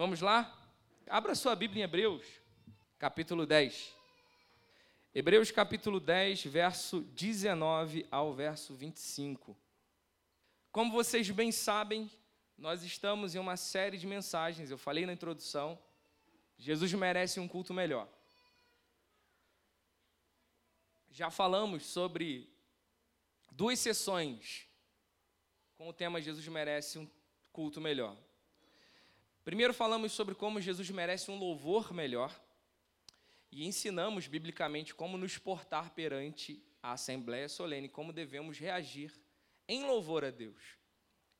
Vamos lá? Abra sua Bíblia em Hebreus, capítulo 10. Hebreus capítulo 10, verso 19 ao verso 25. Como vocês bem sabem, nós estamos em uma série de mensagens, eu falei na introdução, Jesus merece um culto melhor. Já falamos sobre duas sessões com o tema Jesus merece um culto melhor. Primeiro falamos sobre como Jesus merece um louvor melhor e ensinamos biblicamente como nos portar perante a Assembleia Solene, como devemos reagir em louvor a Deus.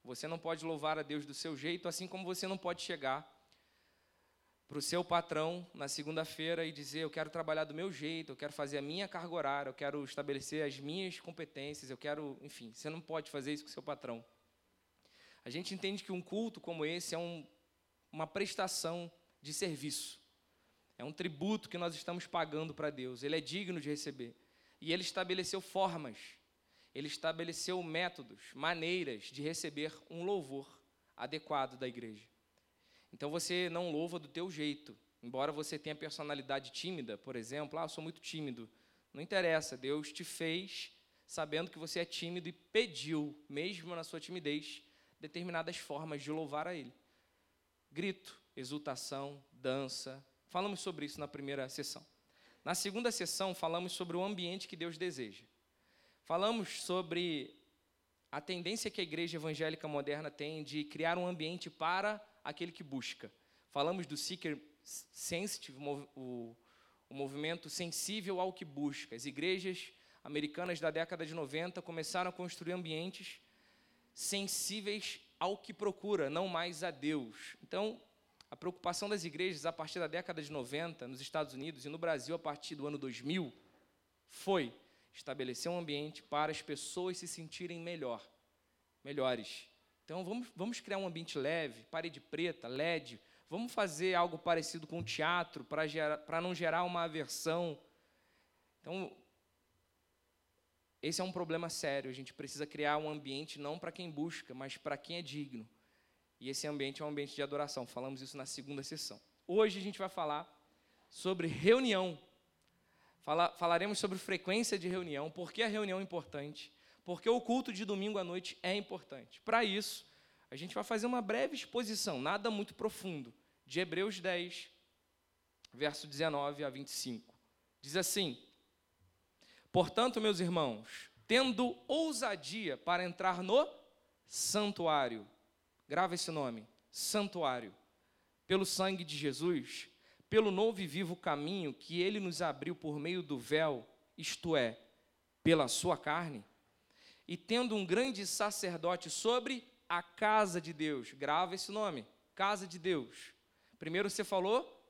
Você não pode louvar a Deus do seu jeito, assim como você não pode chegar para o seu patrão na segunda-feira e dizer: Eu quero trabalhar do meu jeito, eu quero fazer a minha carga horária, eu quero estabelecer as minhas competências, eu quero. Enfim, você não pode fazer isso com o seu patrão. A gente entende que um culto como esse é um, uma prestação de serviço. É um tributo que nós estamos pagando para Deus. Ele é digno de receber. E ele estabeleceu formas, ele estabeleceu métodos, maneiras de receber um louvor adequado da igreja. Então você não louva do teu jeito. Embora você tenha personalidade tímida, por exemplo, ah, eu sou muito tímido. Não interessa, Deus te fez sabendo que você é tímido e pediu, mesmo na sua timidez, determinadas formas de louvar a Ele. Grito, exultação, dança, Falamos sobre isso na primeira sessão. Na segunda sessão, falamos sobre o ambiente que Deus deseja. Falamos sobre a tendência que a igreja evangélica moderna tem de criar um ambiente para aquele que busca. Falamos do seeker sensitive, o, o movimento sensível ao que busca. As igrejas americanas da década de 90 começaram a construir ambientes sensíveis ao que procura, não mais a Deus. Então, a preocupação das igrejas a partir da década de 90, nos Estados Unidos e no Brasil a partir do ano 2000, foi estabelecer um ambiente para as pessoas se sentirem melhor, melhores. Então vamos, vamos criar um ambiente leve, parede preta, LED, vamos fazer algo parecido com o teatro para não gerar uma aversão. Então, esse é um problema sério. A gente precisa criar um ambiente não para quem busca, mas para quem é digno. E esse ambiente é um ambiente de adoração. Falamos isso na segunda sessão. Hoje a gente vai falar sobre reunião. Fala, falaremos sobre frequência de reunião, por que a reunião é importante, porque o culto de domingo à noite é importante. Para isso, a gente vai fazer uma breve exposição, nada muito profundo, de Hebreus 10, verso 19 a 25. Diz assim: Portanto, meus irmãos, tendo ousadia para entrar no santuário, grava esse nome: santuário. Pelo sangue de Jesus, pelo novo e vivo caminho que ele nos abriu por meio do véu, isto é, pela sua carne, e tendo um grande sacerdote sobre a casa de Deus. Grava esse nome: casa de Deus. Primeiro você falou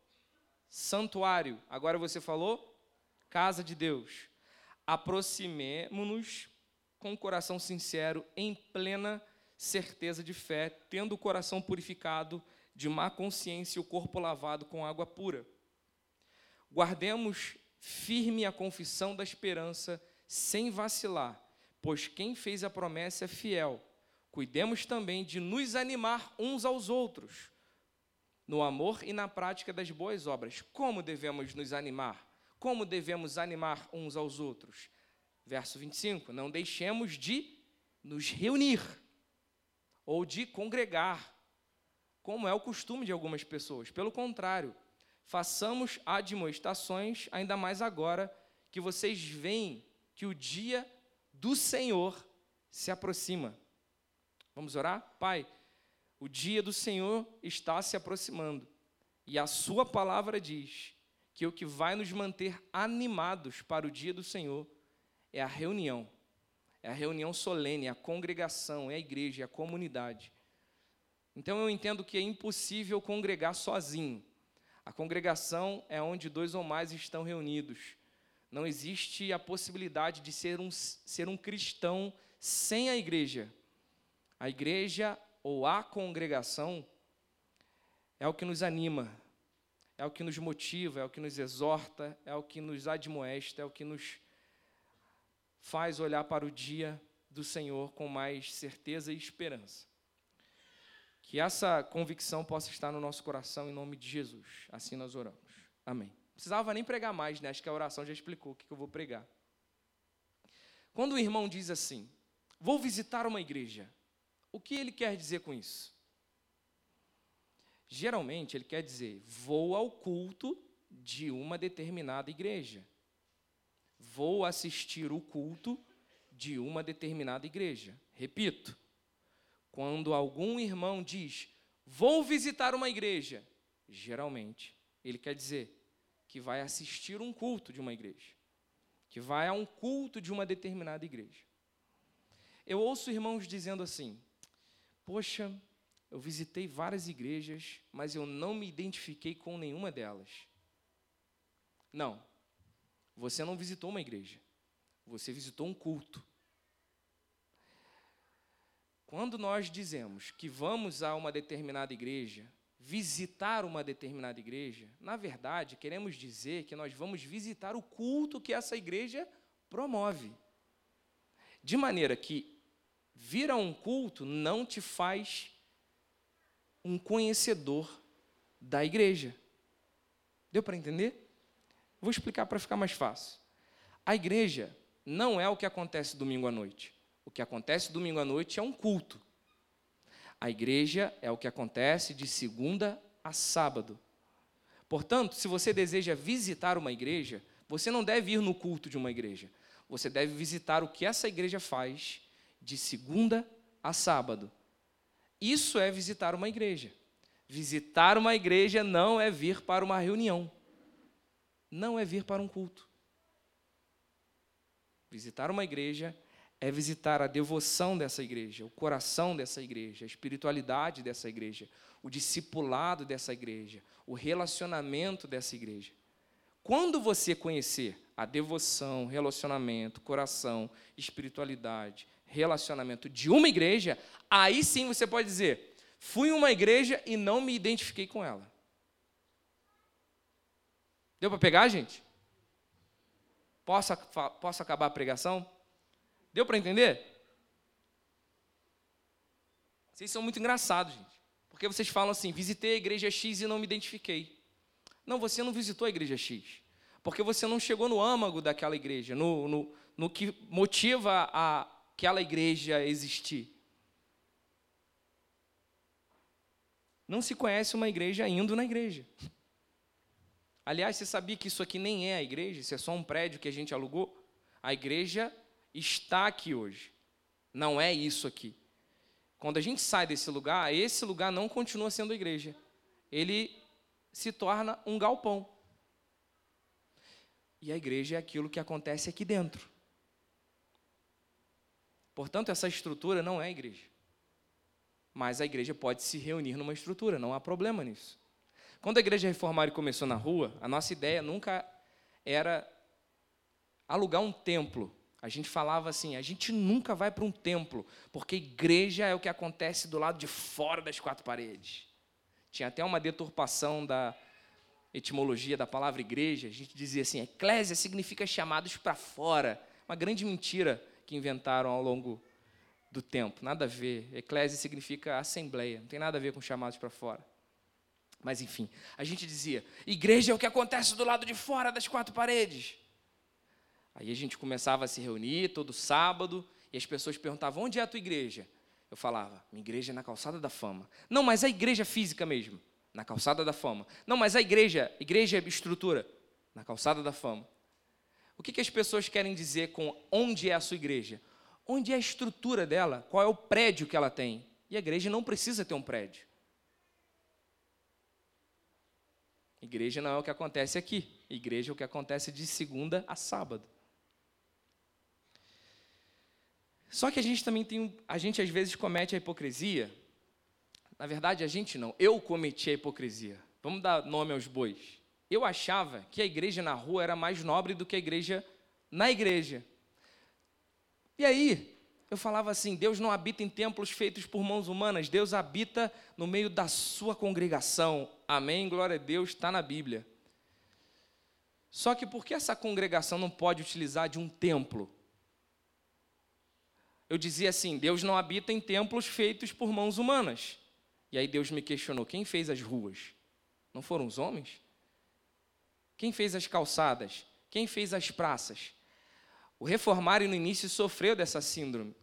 santuário, agora você falou casa de Deus. Aproximemo-nos com o coração sincero, em plena certeza de fé, tendo o coração purificado de má consciência e o corpo lavado com água pura. Guardemos firme a confissão da esperança, sem vacilar, pois quem fez a promessa é fiel. Cuidemos também de nos animar uns aos outros, no amor e na prática das boas obras. Como devemos nos animar? Como devemos animar uns aos outros? Verso 25: Não deixemos de nos reunir ou de congregar, como é o costume de algumas pessoas. Pelo contrário, façamos admoestações, ainda mais agora que vocês veem que o dia do Senhor se aproxima. Vamos orar? Pai, o dia do Senhor está se aproximando e a Sua palavra diz que o que vai nos manter animados para o dia do Senhor é a reunião é a reunião solene, é a congregação, é a igreja, é a comunidade. Então eu entendo que é impossível congregar sozinho. A congregação é onde dois ou mais estão reunidos. Não existe a possibilidade de ser um, ser um cristão sem a igreja. A igreja ou a congregação é o que nos anima, é o que nos motiva, é o que nos exorta, é o que nos admoesta, é o que nos faz olhar para o dia do Senhor com mais certeza e esperança. Que essa convicção possa estar no nosso coração em nome de Jesus. Assim nós oramos. Amém. Não precisava nem pregar mais, né? Acho que a oração já explicou o que eu vou pregar. Quando o irmão diz assim: Vou visitar uma igreja, o que ele quer dizer com isso? Geralmente ele quer dizer: vou ao culto de uma determinada igreja. Vou assistir o culto de uma determinada igreja. Repito, quando algum irmão diz, vou visitar uma igreja, geralmente ele quer dizer que vai assistir um culto de uma igreja, que vai a um culto de uma determinada igreja. Eu ouço irmãos dizendo assim: Poxa, eu visitei várias igrejas, mas eu não me identifiquei com nenhuma delas. Não, você não visitou uma igreja, você visitou um culto. Quando nós dizemos que vamos a uma determinada igreja, visitar uma determinada igreja, na verdade, queremos dizer que nós vamos visitar o culto que essa igreja promove. De maneira que vir a um culto não te faz um conhecedor da igreja. Deu para entender? Vou explicar para ficar mais fácil. A igreja não é o que acontece domingo à noite. O que acontece domingo à noite é um culto. A igreja é o que acontece de segunda a sábado. Portanto, se você deseja visitar uma igreja, você não deve ir no culto de uma igreja. Você deve visitar o que essa igreja faz de segunda a sábado. Isso é visitar uma igreja. Visitar uma igreja não é vir para uma reunião. Não é vir para um culto. Visitar uma igreja é visitar a devoção dessa igreja, o coração dessa igreja, a espiritualidade dessa igreja, o discipulado dessa igreja, o relacionamento dessa igreja. Quando você conhecer a devoção, relacionamento, coração, espiritualidade, relacionamento de uma igreja, aí sim você pode dizer: fui uma igreja e não me identifiquei com ela. Deu para pegar, gente? Posso, posso acabar a pregação? Deu para entender? Vocês são muito engraçados, gente. Porque vocês falam assim: visitei a igreja X e não me identifiquei. Não, você não visitou a igreja X. Porque você não chegou no âmago daquela igreja, no, no, no que motiva a, aquela igreja existir. Não se conhece uma igreja indo na igreja. Aliás, você sabia que isso aqui nem é a igreja, isso é só um prédio que a gente alugou? A igreja está aqui hoje. Não é isso aqui. Quando a gente sai desse lugar, esse lugar não continua sendo igreja. Ele se torna um galpão. E a igreja é aquilo que acontece aqui dentro. Portanto, essa estrutura não é a igreja. Mas a igreja pode se reunir numa estrutura, não há problema nisso. Quando a igreja reformada começou na rua, a nossa ideia nunca era alugar um templo a gente falava assim: a gente nunca vai para um templo, porque igreja é o que acontece do lado de fora das quatro paredes. Tinha até uma deturpação da etimologia da palavra igreja. A gente dizia assim: eclésia significa chamados para fora. Uma grande mentira que inventaram ao longo do tempo. Nada a ver. Eclésia significa assembleia, não tem nada a ver com chamados para fora. Mas enfim, a gente dizia: igreja é o que acontece do lado de fora das quatro paredes. Aí a gente começava a se reunir todo sábado e as pessoas perguntavam: onde é a tua igreja? Eu falava: minha igreja é na calçada da fama. Não, mas a igreja física mesmo, na calçada da fama. Não, mas a igreja, igreja é estrutura, na calçada da fama. O que, que as pessoas querem dizer com onde é a sua igreja? Onde é a estrutura dela? Qual é o prédio que ela tem? E a igreja não precisa ter um prédio. Igreja não é o que acontece aqui. Igreja é o que acontece de segunda a sábado. Só que a gente também tem, a gente às vezes comete a hipocrisia. Na verdade, a gente não, eu cometi a hipocrisia. Vamos dar nome aos bois. Eu achava que a igreja na rua era mais nobre do que a igreja na igreja. E aí, eu falava assim: Deus não habita em templos feitos por mãos humanas, Deus habita no meio da sua congregação. Amém? Glória a Deus, está na Bíblia. Só que por que essa congregação não pode utilizar de um templo? eu dizia assim: Deus não habita em templos feitos por mãos humanas. E aí Deus me questionou: quem fez as ruas? Não foram os homens? Quem fez as calçadas? Quem fez as praças? O reformário no início sofreu dessa síndrome.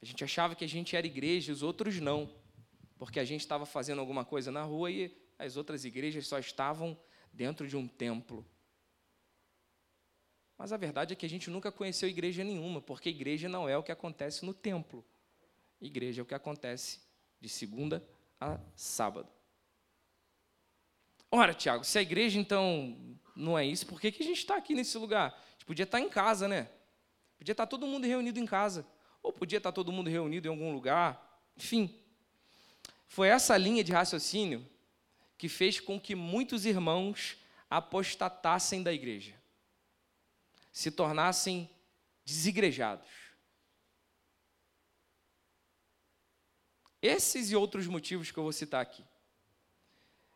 A gente achava que a gente era igreja, os outros não, porque a gente estava fazendo alguma coisa na rua e as outras igrejas só estavam dentro de um templo. Mas a verdade é que a gente nunca conheceu igreja nenhuma, porque igreja não é o que acontece no templo. Igreja é o que acontece de segunda a sábado. Ora, Tiago, se a igreja então não é isso, por que, que a gente está aqui nesse lugar? A gente podia estar tá em casa, né? Podia estar tá todo mundo reunido em casa. Ou podia estar tá todo mundo reunido em algum lugar. Enfim. Foi essa linha de raciocínio que fez com que muitos irmãos apostatassem da igreja, se tornassem desigrejados. Esses e outros motivos que eu vou citar aqui.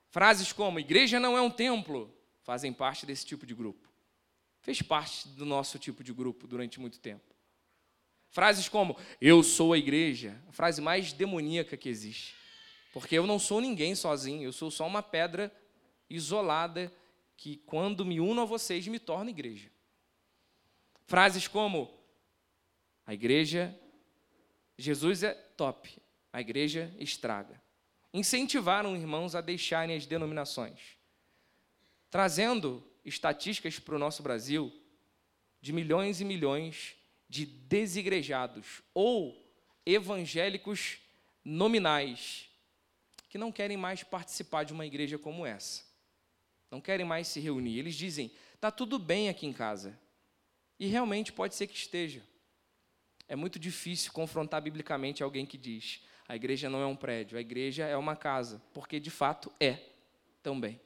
Frases como igreja não é um templo fazem parte desse tipo de grupo. Fez parte do nosso tipo de grupo durante muito tempo. Frases como eu sou a igreja, a frase mais demoníaca que existe. Porque eu não sou ninguém sozinho, eu sou só uma pedra isolada que, quando me uno a vocês, me torna igreja. Frases como: a igreja, Jesus é top, a igreja estraga. Incentivaram irmãos a deixarem as denominações, trazendo estatísticas para o nosso Brasil de milhões e milhões de desigrejados ou evangélicos nominais que não querem mais participar de uma igreja como essa. Não querem mais se reunir. Eles dizem: está tudo bem aqui em casa. E realmente pode ser que esteja. É muito difícil confrontar biblicamente alguém que diz: a igreja não é um prédio, a igreja é uma casa, porque de fato é também.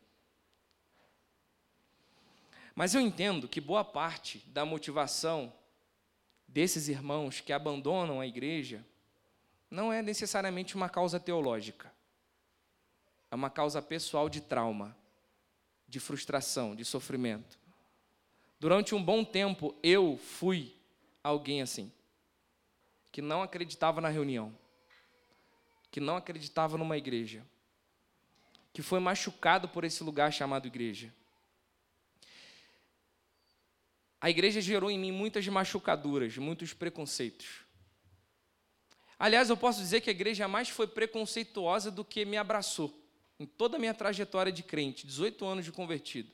Mas eu entendo que boa parte da motivação desses irmãos que abandonam a igreja não é necessariamente uma causa teológica é uma causa pessoal de trauma, de frustração, de sofrimento. Durante um bom tempo, eu fui alguém assim, que não acreditava na reunião, que não acreditava numa igreja, que foi machucado por esse lugar chamado igreja. A igreja gerou em mim muitas machucaduras, muitos preconceitos. Aliás, eu posso dizer que a igreja mais foi preconceituosa do que me abraçou em toda a minha trajetória de crente, 18 anos de convertido.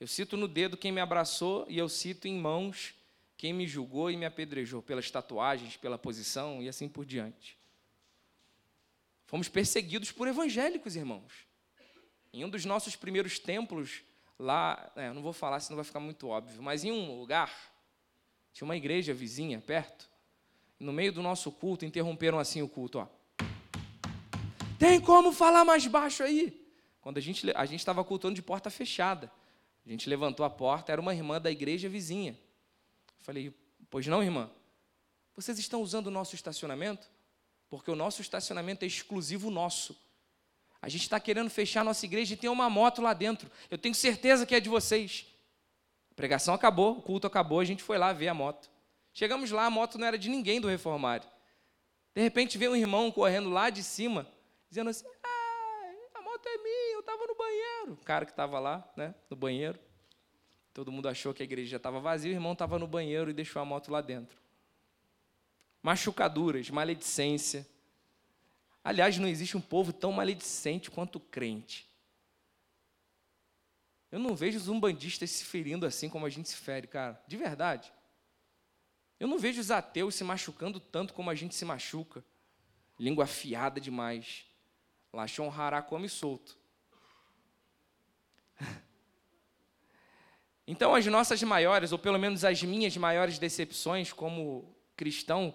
Eu cito no dedo quem me abraçou e eu cito em mãos quem me julgou e me apedrejou pelas tatuagens, pela posição e assim por diante. Fomos perseguidos por evangélicos, irmãos. Em um dos nossos primeiros templos, lá, é, não vou falar, senão vai ficar muito óbvio, mas em um lugar, tinha uma igreja vizinha perto, no meio do nosso culto, interromperam assim o culto, ó. Tem como falar mais baixo aí? Quando a gente a gente estava cultuando de porta fechada. A gente levantou a porta, era uma irmã da igreja vizinha. Falei, pois não, irmã? Vocês estão usando o nosso estacionamento? Porque o nosso estacionamento é exclusivo nosso. A gente está querendo fechar a nossa igreja e tem uma moto lá dentro. Eu tenho certeza que é de vocês. A pregação acabou, o culto acabou, a gente foi lá ver a moto. Chegamos lá, a moto não era de ninguém do reformário. De repente veio um irmão correndo lá de cima, dizendo assim: ah, a moto é minha, eu estava no banheiro. O cara que estava lá, né, no banheiro. Todo mundo achou que a igreja estava vazia, o irmão estava no banheiro e deixou a moto lá dentro. Machucaduras, maledicência. Aliás, não existe um povo tão maledicente quanto o crente. Eu não vejo os umbandistas se ferindo assim como a gente se fere, cara. De verdade. Eu não vejo os ateus se machucando tanto como a gente se machuca. Língua afiada demais. Lachon hará come solto. Então, as nossas maiores, ou pelo menos as minhas maiores decepções como cristão,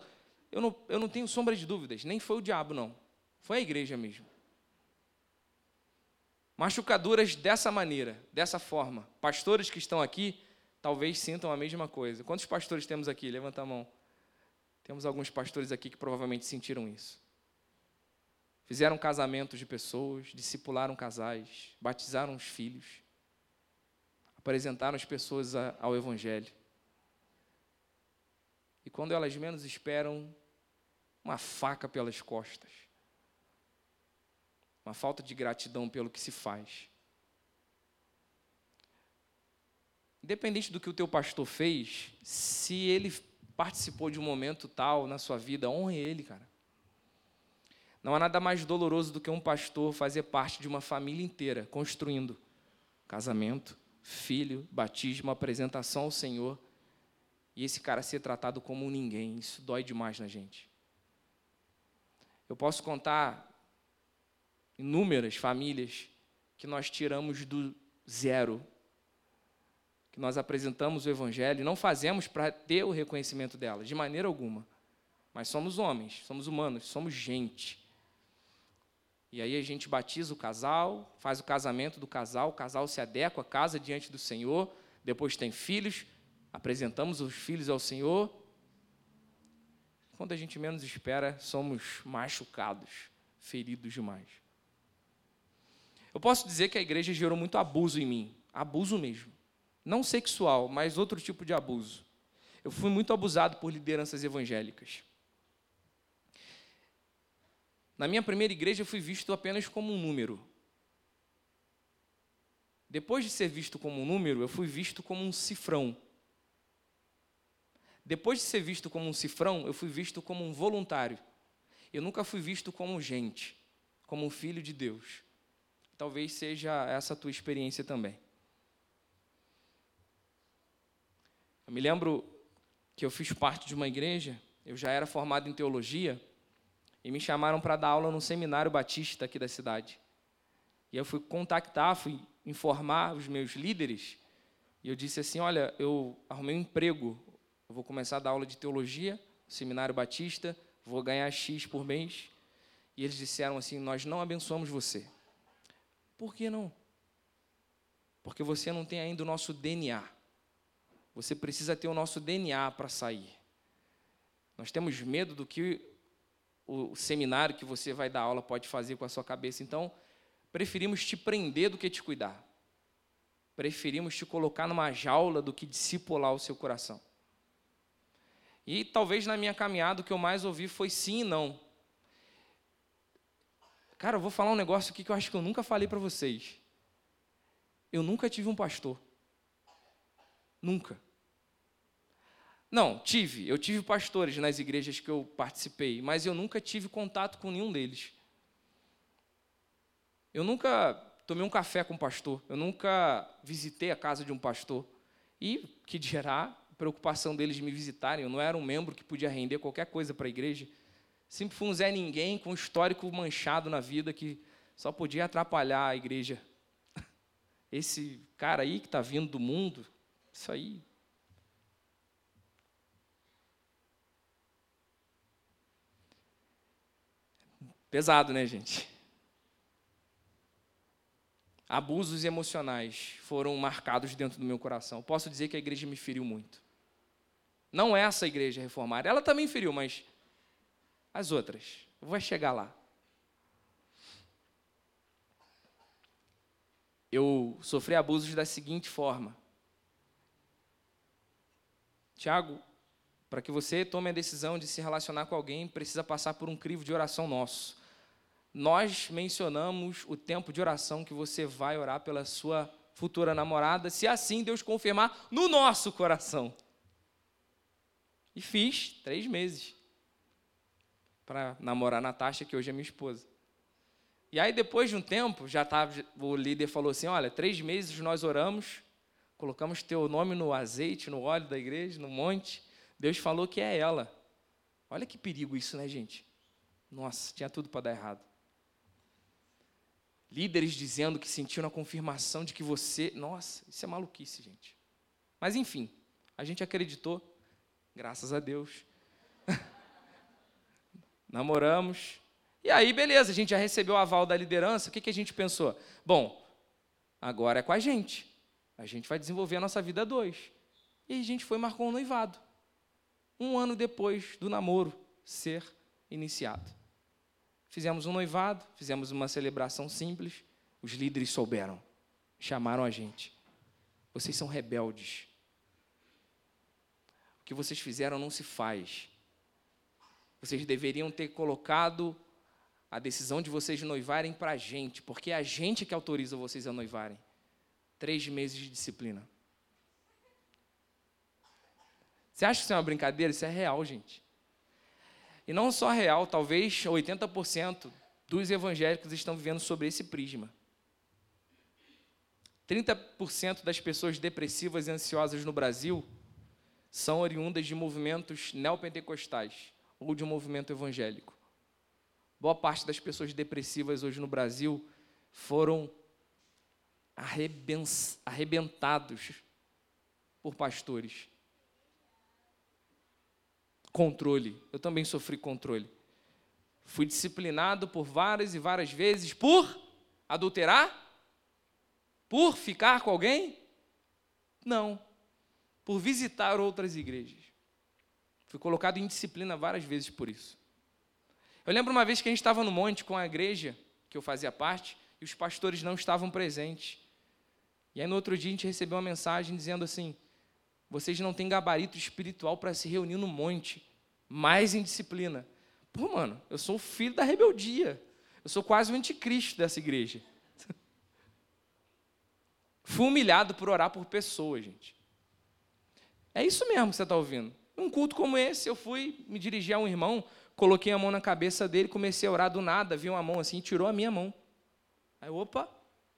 eu não, eu não tenho sombra de dúvidas, nem foi o diabo, não. Foi a igreja mesmo. Machucaduras dessa maneira, dessa forma. Pastores que estão aqui talvez sintam a mesma coisa. Quantos pastores temos aqui? Levanta a mão. Temos alguns pastores aqui que provavelmente sentiram isso. Fizeram casamentos de pessoas, discipularam casais, batizaram os filhos, apresentaram as pessoas ao Evangelho. E quando elas menos esperam, uma faca pelas costas. uma falta de gratidão pelo que se faz. Independente do que o teu pastor fez, se ele participou de um momento tal na sua vida, honre ele, cara. Não há nada mais doloroso do que um pastor fazer parte de uma família inteira, construindo casamento, filho, batismo, apresentação ao Senhor, e esse cara ser tratado como ninguém. Isso dói demais na gente. Eu posso contar inúmeras famílias que nós tiramos do zero, que nós apresentamos o Evangelho, e não fazemos para ter o reconhecimento delas, de maneira alguma. Mas somos homens, somos humanos, somos gente. E aí a gente batiza o casal, faz o casamento do casal, o casal se adequa, casa diante do Senhor, depois tem filhos, apresentamos os filhos ao Senhor. Quando a gente menos espera, somos machucados, feridos demais. Eu posso dizer que a igreja gerou muito abuso em mim, abuso mesmo. Não sexual, mas outro tipo de abuso. Eu fui muito abusado por lideranças evangélicas. Na minha primeira igreja, eu fui visto apenas como um número. Depois de ser visto como um número, eu fui visto como um cifrão. Depois de ser visto como um cifrão, eu fui visto como um voluntário. Eu nunca fui visto como gente, como um filho de Deus. Talvez seja essa a tua experiência também. Eu me lembro que eu fiz parte de uma igreja, eu já era formado em teologia, e me chamaram para dar aula no seminário batista aqui da cidade. E eu fui contactar, fui informar os meus líderes, e eu disse assim: Olha, eu arrumei um emprego, eu vou começar a dar aula de teologia, seminário batista, vou ganhar X por mês. E eles disseram assim: Nós não abençoamos você. Por que não? Porque você não tem ainda o nosso DNA. Você precisa ter o nosso DNA para sair. Nós temos medo do que o seminário que você vai dar aula pode fazer com a sua cabeça. Então, preferimos te prender do que te cuidar. Preferimos te colocar numa jaula do que discipular o seu coração. E talvez na minha caminhada o que eu mais ouvi foi sim e não. Cara, eu vou falar um negócio aqui que eu acho que eu nunca falei para vocês. Eu nunca tive um pastor. Nunca. Não, tive. Eu tive pastores nas igrejas que eu participei, mas eu nunca tive contato com nenhum deles. Eu nunca tomei um café com um pastor, eu nunca visitei a casa de um pastor. E, que dirá, preocupação deles de me visitarem, eu não era um membro que podia render qualquer coisa para a igreja. Sempre fui um Zé Ninguém com um histórico manchado na vida que só podia atrapalhar a igreja. Esse cara aí que está vindo do mundo, isso aí Pesado, né, gente? Abusos emocionais foram marcados dentro do meu coração. Posso dizer que a igreja me feriu muito. Não essa igreja reformada, ela também feriu, mas as outras. Vai chegar lá. Eu sofri abusos da seguinte forma. Tiago, para que você tome a decisão de se relacionar com alguém, precisa passar por um crivo de oração nosso nós mencionamos o tempo de oração que você vai orar pela sua futura namorada, se assim Deus confirmar no nosso coração. E fiz três meses para namorar a Natasha, que hoje é minha esposa. E aí, depois de um tempo, já tava, o líder falou assim: Olha, três meses nós oramos, colocamos teu nome no azeite, no óleo da igreja, no monte. Deus falou que é ela. Olha que perigo isso, né, gente? Nossa, tinha tudo para dar errado. Líderes dizendo que sentiram a confirmação de que você. Nossa, isso é maluquice, gente. Mas enfim, a gente acreditou, graças a Deus. Namoramos. E aí, beleza, a gente já recebeu o aval da liderança. O que, que a gente pensou? Bom, agora é com a gente. A gente vai desenvolver a nossa vida dois. E a gente foi e marcou um noivado. Um ano depois do namoro ser iniciado. Fizemos um noivado, fizemos uma celebração simples. Os líderes souberam, chamaram a gente. Vocês são rebeldes. Que vocês fizeram não se faz. Vocês deveriam ter colocado a decisão de vocês noivarem para a gente, porque é a gente que autoriza vocês a noivarem. Três meses de disciplina. Você acha que isso é uma brincadeira? Isso é real, gente. E não só real, talvez 80% dos evangélicos estão vivendo sobre esse prisma. 30% das pessoas depressivas e ansiosas no Brasil são oriundas de movimentos neopentecostais ou de um movimento evangélico. Boa parte das pessoas depressivas hoje no Brasil foram arrebentados por pastores. Controle. Eu também sofri controle. Fui disciplinado por várias e várias vezes por adulterar? Por ficar com alguém? Não. Por visitar outras igrejas. Fui colocado em disciplina várias vezes por isso. Eu lembro uma vez que a gente estava no monte com a igreja que eu fazia parte e os pastores não estavam presentes. E aí no outro dia a gente recebeu uma mensagem dizendo assim: vocês não têm gabarito espiritual para se reunir no monte, mais em disciplina. Pô, mano, eu sou o filho da rebeldia. Eu sou quase o anticristo dessa igreja. Fui humilhado por orar por pessoas, gente. É isso mesmo que você está ouvindo. Um culto como esse, eu fui me dirigir a um irmão, coloquei a mão na cabeça dele, comecei a orar do nada, vi uma mão assim, tirou a minha mão. Aí, opa,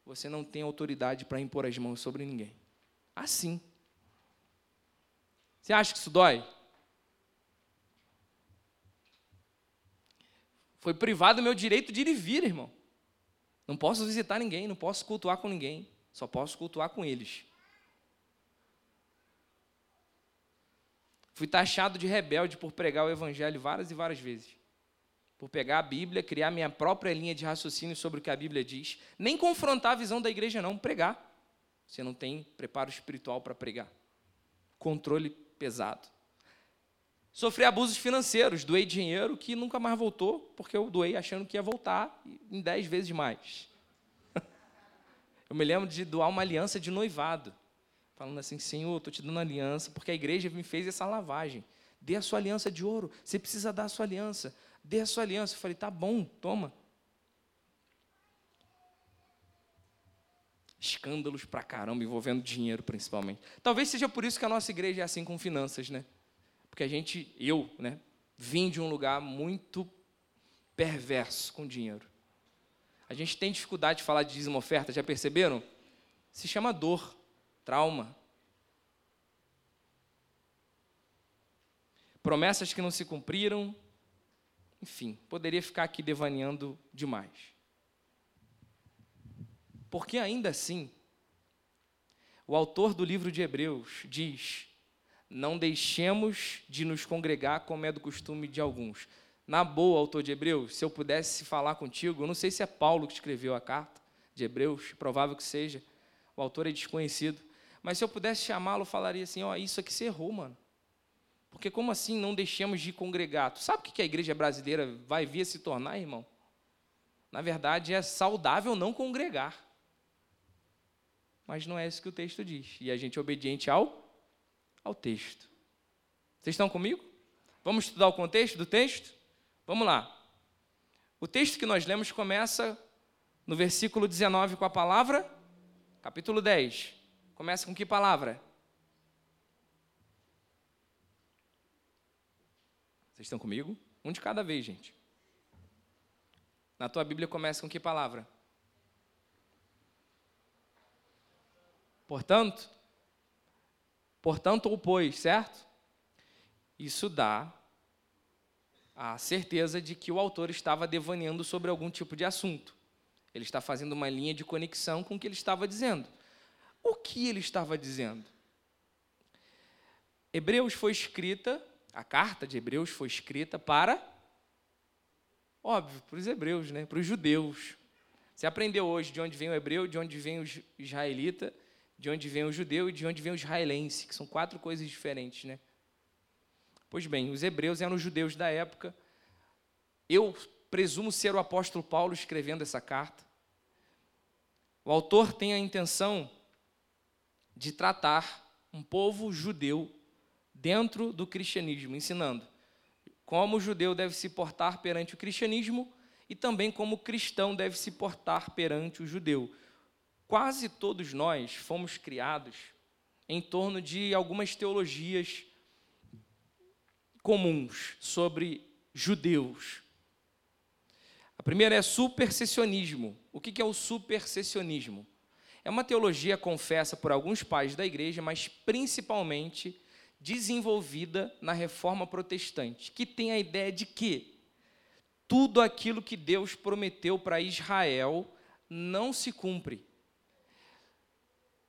você não tem autoridade para impor as mãos sobre ninguém. Assim. Você acha que isso dói? Foi privado do meu direito de ir e vir, irmão. Não posso visitar ninguém, não posso cultuar com ninguém. Só posso cultuar com eles. Fui taxado de rebelde por pregar o evangelho várias e várias vezes. Por pegar a Bíblia, criar minha própria linha de raciocínio sobre o que a Bíblia diz. Nem confrontar a visão da igreja, não, pregar. Você não tem preparo espiritual para pregar. Controle pesado. Sofri abusos financeiros, doei dinheiro que nunca mais voltou, porque eu doei achando que ia voltar em dez vezes mais. Eu me lembro de doar uma aliança de noivado, falando assim: Senhor, estou te dando aliança, porque a igreja me fez essa lavagem. Dê a sua aliança de ouro, você precisa dar a sua aliança. Dê a sua aliança. Eu falei: tá bom, toma. Escândalos pra caramba, envolvendo dinheiro principalmente. Talvez seja por isso que a nossa igreja é assim com finanças, né? Porque a gente, eu, né, vim de um lugar muito perverso com dinheiro. A gente tem dificuldade de falar de dízimo oferta, já perceberam? Se chama dor, trauma. Promessas que não se cumpriram. Enfim, poderia ficar aqui devaneando demais. Porque ainda assim, o autor do livro de Hebreus diz: Não deixemos de nos congregar como é do costume de alguns na boa, autor de Hebreus, se eu pudesse falar contigo, eu não sei se é Paulo que escreveu a carta de Hebreus, provável que seja, o autor é desconhecido, mas se eu pudesse chamá-lo, falaria assim: ó, oh, isso aqui você errou, mano. Porque como assim não deixamos de congregar? Tu sabe o que a igreja brasileira vai vir a se tornar, irmão? Na verdade, é saudável não congregar. Mas não é isso que o texto diz. E a gente é obediente ao, ao texto. Vocês estão comigo? Vamos estudar o contexto do texto? Vamos lá. O texto que nós lemos começa no versículo 19 com a palavra, capítulo 10. Começa com que palavra? Vocês estão comigo? Um de cada vez, gente. Na tua Bíblia começa com que palavra? Portanto, portanto ou pois, certo? Isso dá a certeza de que o autor estava devaneando sobre algum tipo de assunto. Ele está fazendo uma linha de conexão com o que ele estava dizendo. O que ele estava dizendo? Hebreus foi escrita, a carta de Hebreus foi escrita para, óbvio, para os hebreus, né? para os judeus. Você aprendeu hoje de onde vem o hebreu, de onde vem o israelita, de onde vem o judeu e de onde vem o israelense, que são quatro coisas diferentes, né? Pois bem, os hebreus eram os judeus da época. Eu presumo ser o apóstolo Paulo escrevendo essa carta. O autor tem a intenção de tratar um povo judeu dentro do cristianismo, ensinando como o judeu deve se portar perante o cristianismo e também como o cristão deve se portar perante o judeu. Quase todos nós fomos criados em torno de algumas teologias comuns sobre judeus. A primeira é supersessionismo. O que é o supersessionismo? É uma teologia confessa por alguns pais da igreja, mas principalmente desenvolvida na reforma protestante, que tem a ideia de que tudo aquilo que Deus prometeu para Israel não se cumpre.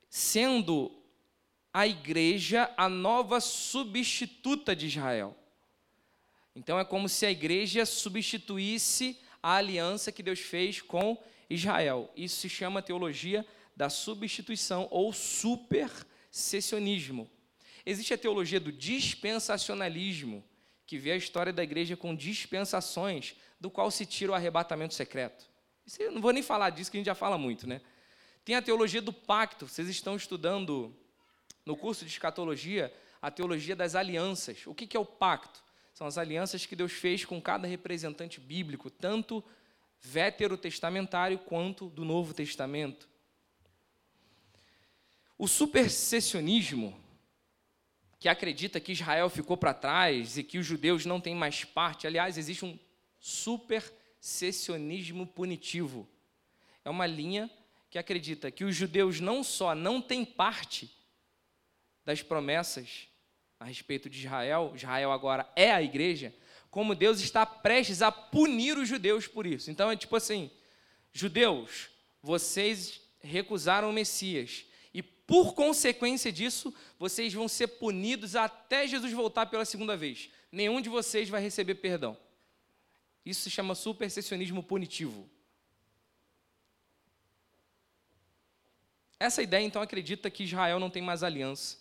Sendo a igreja a nova substituta de Israel. Então é como se a igreja substituísse a aliança que Deus fez com Israel. Isso se chama teologia da substituição ou supersessionismo. Existe a teologia do dispensacionalismo, que vê a história da igreja com dispensações, do qual se tira o arrebatamento secreto. Isso, eu não vou nem falar disso, que a gente já fala muito, né? Tem a teologia do pacto. Vocês estão estudando no curso de escatologia a teologia das alianças. O que é o pacto? São as alianças que Deus fez com cada representante bíblico, tanto veterotestamentário quanto do Novo Testamento. O supersessionismo, que acredita que Israel ficou para trás e que os judeus não têm mais parte, aliás, existe um supersessionismo punitivo. É uma linha que acredita que os judeus não só não têm parte das promessas a respeito de Israel, Israel agora é a igreja, como Deus está prestes a punir os judeus por isso. Então é tipo assim: judeus, vocês recusaram o Messias, e por consequência disso, vocês vão ser punidos até Jesus voltar pela segunda vez. Nenhum de vocês vai receber perdão. Isso se chama supersessionismo punitivo. Essa ideia então acredita que Israel não tem mais aliança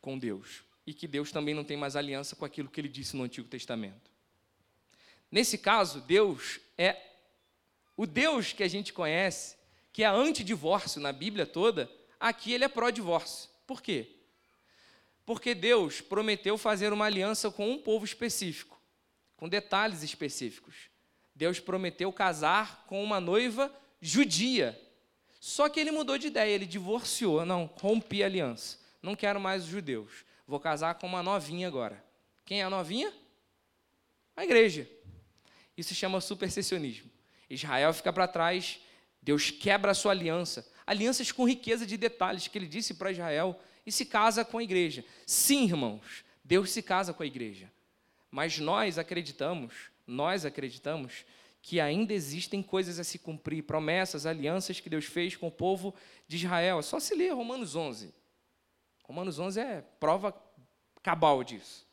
com Deus e que Deus também não tem mais aliança com aquilo que ele disse no Antigo Testamento. Nesse caso, Deus é o Deus que a gente conhece, que é anti-divórcio na Bíblia toda, aqui ele é pró-divórcio. Por quê? Porque Deus prometeu fazer uma aliança com um povo específico, com detalhes específicos. Deus prometeu casar com uma noiva judia. Só que ele mudou de ideia, ele divorciou, não, rompi a aliança não quero mais os judeus. Vou casar com uma novinha agora. Quem é a novinha? A igreja. Isso se chama supersessionismo. Israel fica para trás, Deus quebra a sua aliança, alianças com riqueza de detalhes que ele disse para Israel e se casa com a igreja. Sim, irmãos, Deus se casa com a igreja. Mas nós acreditamos, nós acreditamos que ainda existem coisas a se cumprir, promessas, alianças que Deus fez com o povo de Israel. É só se ler Romanos 11. Romanos 11 é prova cabal disso.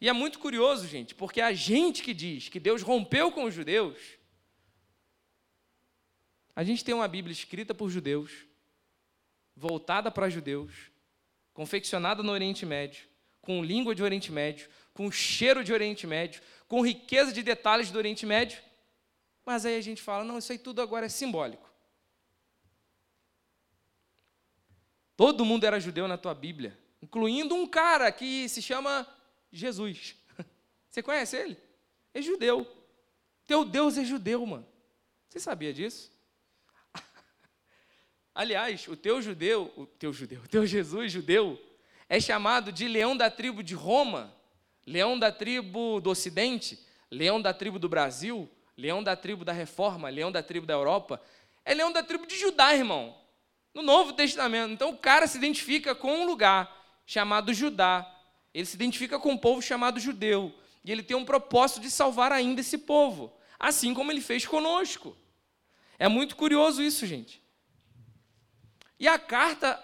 E é muito curioso, gente, porque a gente que diz que Deus rompeu com os judeus, a gente tem uma Bíblia escrita por judeus, voltada para judeus, confeccionada no Oriente Médio, com língua de Oriente Médio, com cheiro de Oriente Médio, com riqueza de detalhes do Oriente Médio. Mas aí a gente fala: não, isso aí tudo agora é simbólico. Todo mundo era judeu na tua Bíblia, incluindo um cara que se chama Jesus. Você conhece ele? É judeu. Teu Deus é judeu, mano. Você sabia disso? Aliás, o teu judeu, o teu judeu, o teu Jesus judeu, é chamado de leão da tribo de Roma, leão da tribo do Ocidente, leão da tribo do Brasil, leão da tribo da Reforma, leão da tribo da Europa. É leão da tribo de Judá, irmão no Novo Testamento. Então o cara se identifica com um lugar chamado Judá. Ele se identifica com um povo chamado judeu. E ele tem um propósito de salvar ainda esse povo, assim como ele fez conosco. É muito curioso isso, gente. E a carta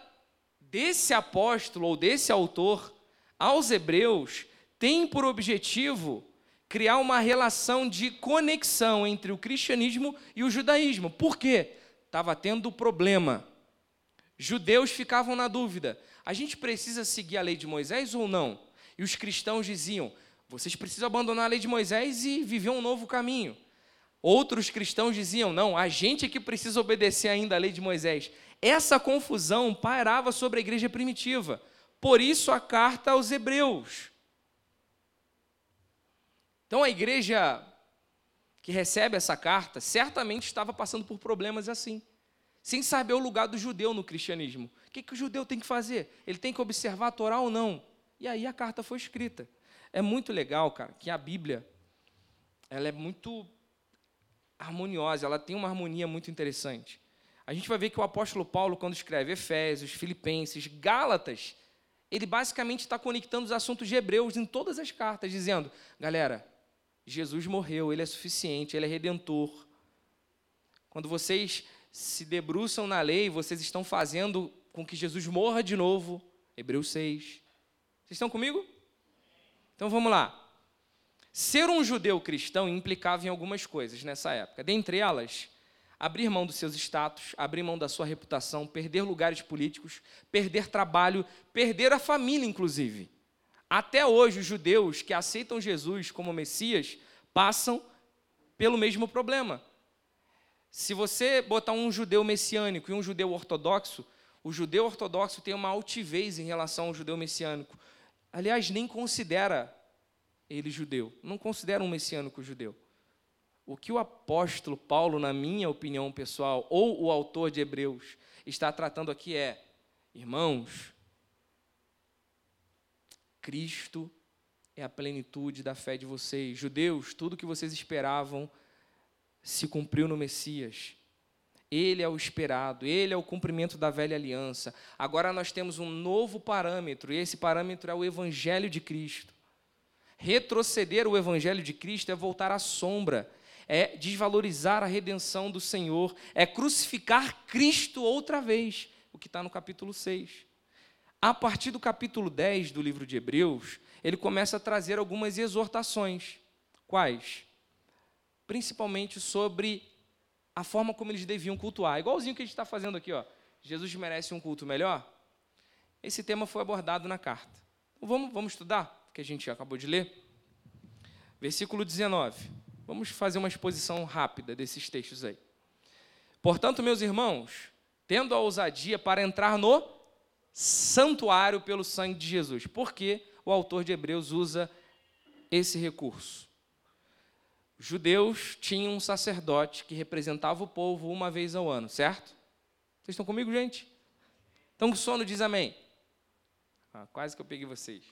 desse apóstolo ou desse autor aos Hebreus tem por objetivo criar uma relação de conexão entre o cristianismo e o judaísmo. Por quê? Estava tendo problema judeus ficavam na dúvida: a gente precisa seguir a lei de Moisés ou não? E os cristãos diziam: vocês precisam abandonar a lei de Moisés e viver um novo caminho. Outros cristãos diziam: não, a gente é que precisa obedecer ainda a lei de Moisés. Essa confusão pairava sobre a igreja primitiva. Por isso a carta aos Hebreus. Então a igreja que recebe essa carta, certamente estava passando por problemas assim, sem saber o lugar do judeu no cristianismo. O que, que o judeu tem que fazer? Ele tem que observar a Torá ou não? E aí a carta foi escrita. É muito legal, cara, que a Bíblia ela é muito harmoniosa, ela tem uma harmonia muito interessante. A gente vai ver que o apóstolo Paulo, quando escreve Efésios, Filipenses, Gálatas, ele basicamente está conectando os assuntos de Hebreus em todas as cartas, dizendo: galera, Jesus morreu, ele é suficiente, ele é redentor. Quando vocês se debruçam na lei, vocês estão fazendo com que Jesus morra de novo. Hebreus 6. Vocês estão comigo? Então vamos lá. Ser um judeu cristão implicava em algumas coisas nessa época. Dentre elas, abrir mão dos seus status, abrir mão da sua reputação, perder lugares políticos, perder trabalho, perder a família, inclusive. Até hoje, os judeus que aceitam Jesus como Messias passam pelo mesmo problema. Se você botar um judeu messiânico e um judeu ortodoxo, o judeu ortodoxo tem uma altivez em relação ao judeu messiânico. Aliás, nem considera ele judeu, não considera um messiânico judeu. O que o apóstolo Paulo, na minha opinião pessoal, ou o autor de Hebreus, está tratando aqui é: irmãos, Cristo é a plenitude da fé de vocês. Judeus, tudo que vocês esperavam se cumpriu no Messias. Ele é o esperado, ele é o cumprimento da velha aliança. Agora nós temos um novo parâmetro, e esse parâmetro é o Evangelho de Cristo. Retroceder o Evangelho de Cristo é voltar à sombra, é desvalorizar a redenção do Senhor, é crucificar Cristo outra vez, o que está no capítulo 6. A partir do capítulo 10 do livro de Hebreus, ele começa a trazer algumas exortações. Quais? Principalmente sobre a forma como eles deviam cultuar. Igualzinho que a gente está fazendo aqui, ó. Jesus merece um culto melhor? Esse tema foi abordado na carta. Vamos, vamos estudar? que a gente acabou de ler. Versículo 19. Vamos fazer uma exposição rápida desses textos aí. Portanto, meus irmãos, tendo a ousadia para entrar no santuário pelo sangue de Jesus. Por que o autor de Hebreus usa esse recurso? Judeus tinham um sacerdote que representava o povo uma vez ao ano, certo? Vocês estão comigo, gente? Então, o sono diz amém. Ah, quase que eu peguei vocês.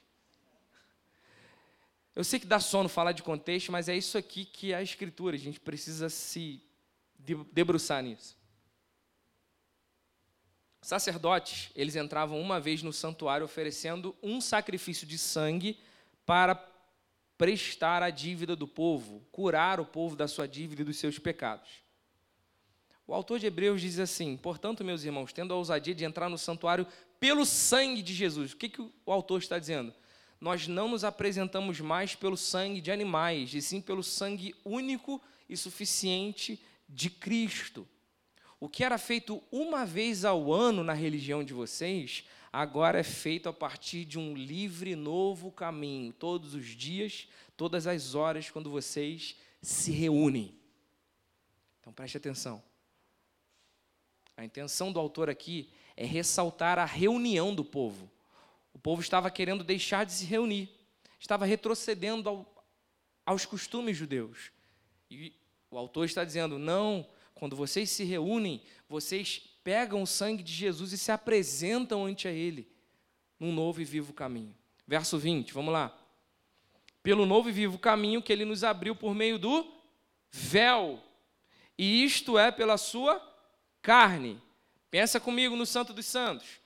Eu sei que dá sono falar de contexto, mas é isso aqui que é a Escritura, a gente precisa se debruçar nisso. Sacerdotes, eles entravam uma vez no santuário oferecendo um sacrifício de sangue para prestar a dívida do povo, curar o povo da sua dívida e dos seus pecados. O autor de Hebreus diz assim: Portanto, meus irmãos, tendo a ousadia de entrar no santuário pelo sangue de Jesus. O que, que o autor está dizendo? Nós não nos apresentamos mais pelo sangue de animais, e sim pelo sangue único e suficiente de Cristo. O que era feito uma vez ao ano na religião de vocês, agora é feito a partir de um livre novo caminho, todos os dias, todas as horas, quando vocês se reúnem. Então preste atenção. A intenção do autor aqui é ressaltar a reunião do povo. O povo estava querendo deixar de se reunir, estava retrocedendo ao, aos costumes judeus. E o autor está dizendo: não, quando vocês se reúnem, vocês pegam o sangue de Jesus e se apresentam ante a Ele, num novo e vivo caminho. Verso 20, vamos lá. Pelo novo e vivo caminho que Ele nos abriu por meio do véu, e isto é pela Sua carne. Pensa comigo no Santo dos Santos.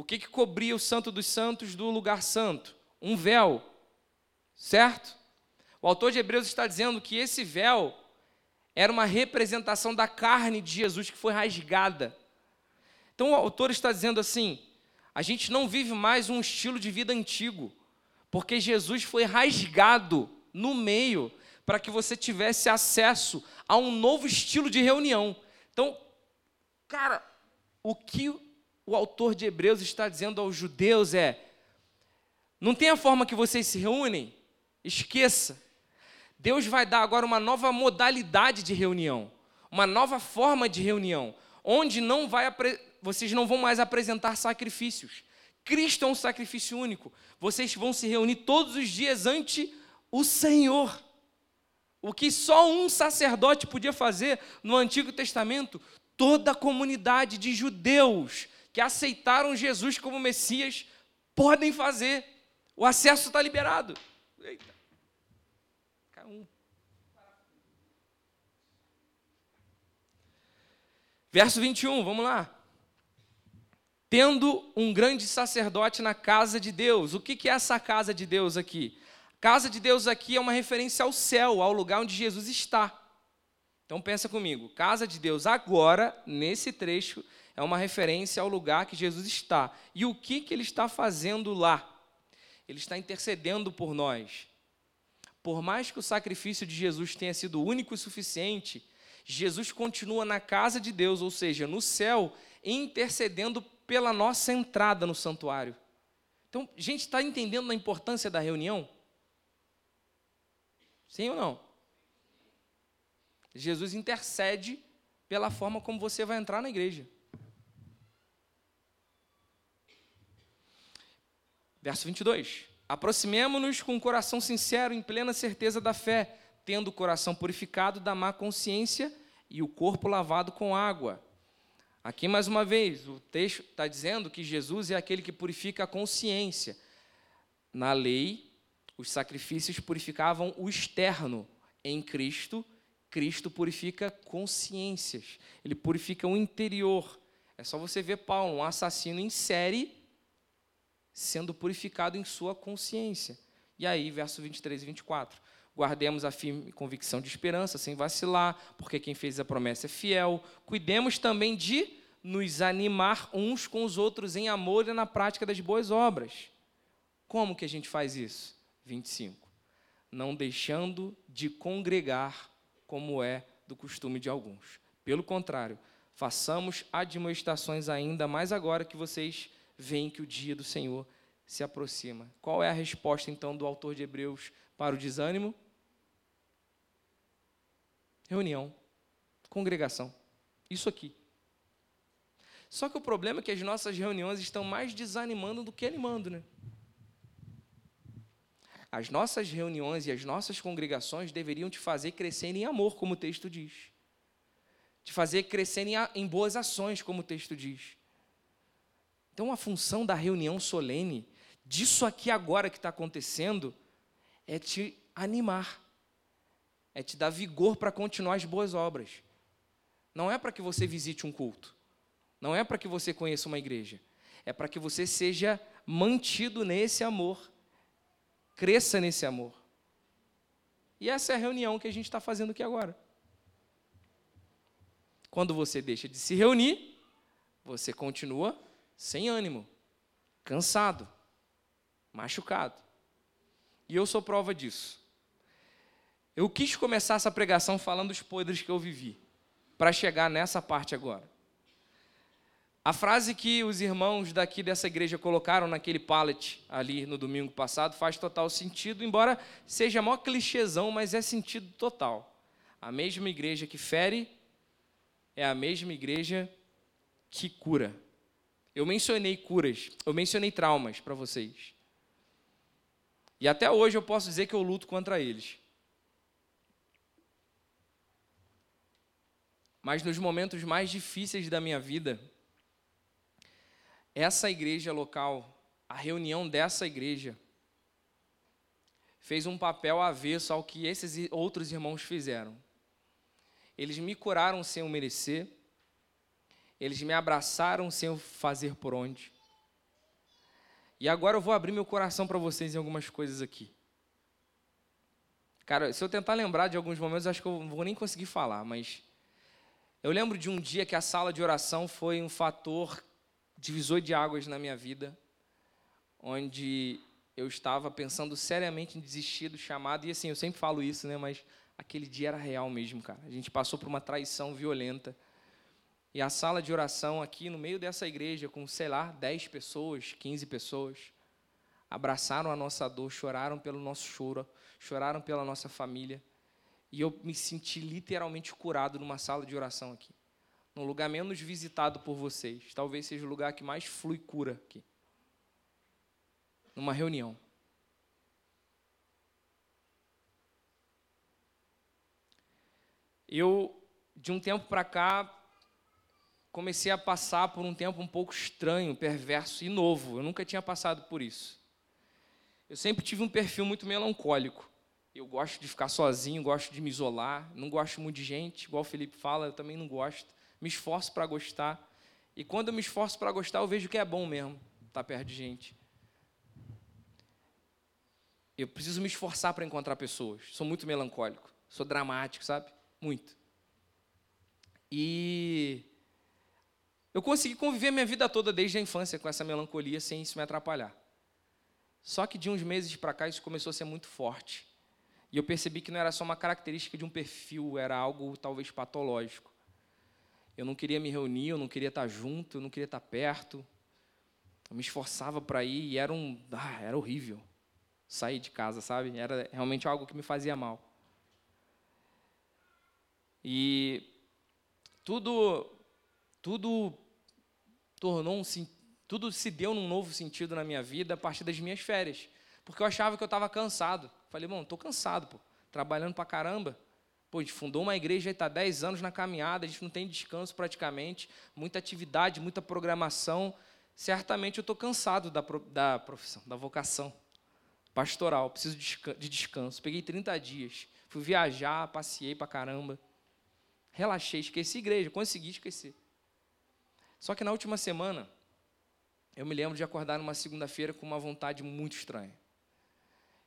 O que, que cobria o Santo dos Santos do lugar santo? Um véu, certo? O autor de Hebreus está dizendo que esse véu era uma representação da carne de Jesus que foi rasgada. Então o autor está dizendo assim: a gente não vive mais um estilo de vida antigo, porque Jesus foi rasgado no meio para que você tivesse acesso a um novo estilo de reunião. Então, cara, o que o autor de Hebreus está dizendo aos judeus é: não tem a forma que vocês se reúnem? Esqueça. Deus vai dar agora uma nova modalidade de reunião, uma nova forma de reunião, onde não vai vocês não vão mais apresentar sacrifícios. Cristo é um sacrifício único. Vocês vão se reunir todos os dias ante o Senhor. O que só um sacerdote podia fazer no Antigo Testamento, toda a comunidade de judeus que aceitaram Jesus como Messias podem fazer. O acesso está liberado. Eita. Um. Verso 21, vamos lá. Tendo um grande sacerdote na casa de Deus. O que é essa casa de Deus aqui? Casa de Deus aqui é uma referência ao céu, ao lugar onde Jesus está. Então pensa comigo, casa de Deus agora, nesse trecho, é uma referência ao lugar que Jesus está. E o que, que ele está fazendo lá? Ele está intercedendo por nós. Por mais que o sacrifício de Jesus tenha sido único e suficiente, Jesus continua na casa de Deus, ou seja, no céu, intercedendo pela nossa entrada no santuário. Então, a gente está entendendo a importância da reunião? Sim ou não? Jesus intercede pela forma como você vai entrar na igreja. Verso 22. Aproximemo-nos com o coração sincero, em plena certeza da fé, tendo o coração purificado da má consciência e o corpo lavado com água. Aqui, mais uma vez, o texto está dizendo que Jesus é aquele que purifica a consciência. Na lei, os sacrifícios purificavam o externo. Em Cristo, Cristo purifica consciências. Ele purifica o interior. É só você ver Paulo, um assassino em série, sendo purificado em sua consciência. E aí, verso 23 e 24. Guardemos a firme convicção de esperança, sem vacilar, porque quem fez a promessa é fiel. Cuidemos também de nos animar uns com os outros em amor e na prática das boas obras. Como que a gente faz isso? 25. Não deixando de congregar, como é do costume de alguns. Pelo contrário, façamos admoestações ainda mais agora que vocês veem que o dia do Senhor se aproxima. Qual é a resposta então do autor de Hebreus para o desânimo? reunião, congregação. Isso aqui. Só que o problema é que as nossas reuniões estão mais desanimando do que animando, né? As nossas reuniões e as nossas congregações deveriam te fazer crescer em amor, como o texto diz. Te fazer crescer em, em boas ações, como o texto diz. Então, a função da reunião solene, disso aqui agora que está acontecendo, é te animar é te dar vigor para continuar as boas obras. Não é para que você visite um culto. Não é para que você conheça uma igreja. É para que você seja mantido nesse amor. Cresça nesse amor. E essa é a reunião que a gente está fazendo aqui agora. Quando você deixa de se reunir, você continua sem ânimo, cansado, machucado. E eu sou prova disso. Eu quis começar essa pregação falando dos podres que eu vivi, para chegar nessa parte agora. A frase que os irmãos daqui dessa igreja colocaram naquele pallet ali no domingo passado faz total sentido, embora seja mó clichêzão, mas é sentido total. A mesma igreja que fere é a mesma igreja que cura. Eu mencionei curas, eu mencionei traumas para vocês. E até hoje eu posso dizer que eu luto contra eles. Mas nos momentos mais difíceis da minha vida, essa igreja local, a reunião dessa igreja, fez um papel avesso ao que esses outros irmãos fizeram. Eles me curaram sem eu merecer, eles me abraçaram sem eu fazer por onde. E agora eu vou abrir meu coração para vocês em algumas coisas aqui. Cara, se eu tentar lembrar de alguns momentos, acho que eu não vou nem conseguir falar, mas eu lembro de um dia que a sala de oração foi um fator divisor de águas na minha vida, onde eu estava pensando seriamente em desistir do chamado, e assim, eu sempre falo isso, né, mas aquele dia era real mesmo, cara. A gente passou por uma traição violenta. E a sala de oração aqui no meio dessa igreja, com, sei lá, 10 pessoas, 15 pessoas, abraçaram a nossa dor, choraram pelo nosso choro, choraram pela nossa família. E eu me senti literalmente curado numa sala de oração aqui. Num lugar menos visitado por vocês. Talvez seja o lugar que mais flui cura aqui. Numa reunião. Eu, de um tempo para cá, comecei a passar por um tempo um pouco estranho, perverso e novo. Eu nunca tinha passado por isso. Eu sempre tive um perfil muito melancólico. Eu gosto de ficar sozinho, gosto de me isolar, não gosto muito de gente, igual o Felipe fala, eu também não gosto. Me esforço para gostar. E quando eu me esforço para gostar, eu vejo que é bom mesmo estar perto de gente. Eu preciso me esforçar para encontrar pessoas. Sou muito melancólico, sou dramático, sabe? Muito. E eu consegui conviver minha vida toda desde a infância com essa melancolia sem isso me atrapalhar. Só que de uns meses para cá isso começou a ser muito forte. E eu percebi que não era só uma característica de um perfil, era algo talvez patológico. Eu não queria me reunir, eu não queria estar junto, eu não queria estar perto. Eu me esforçava para ir e era um, ah, era horrível. Sair de casa, sabe? Era realmente algo que me fazia mal. E tudo tudo tornou um tudo se deu num novo sentido na minha vida a partir das minhas férias, porque eu achava que eu estava cansado. Falei, bom, estou cansado, pô, trabalhando para caramba. Pô, a gente fundou uma igreja e está 10 anos na caminhada, a gente não tem descanso praticamente, muita atividade, muita programação. Certamente eu estou cansado da, da profissão, da vocação pastoral, preciso de descanso. Peguei 30 dias, fui viajar, passei para caramba. Relaxei, esqueci a igreja, consegui esquecer. Só que na última semana, eu me lembro de acordar numa segunda-feira com uma vontade muito estranha.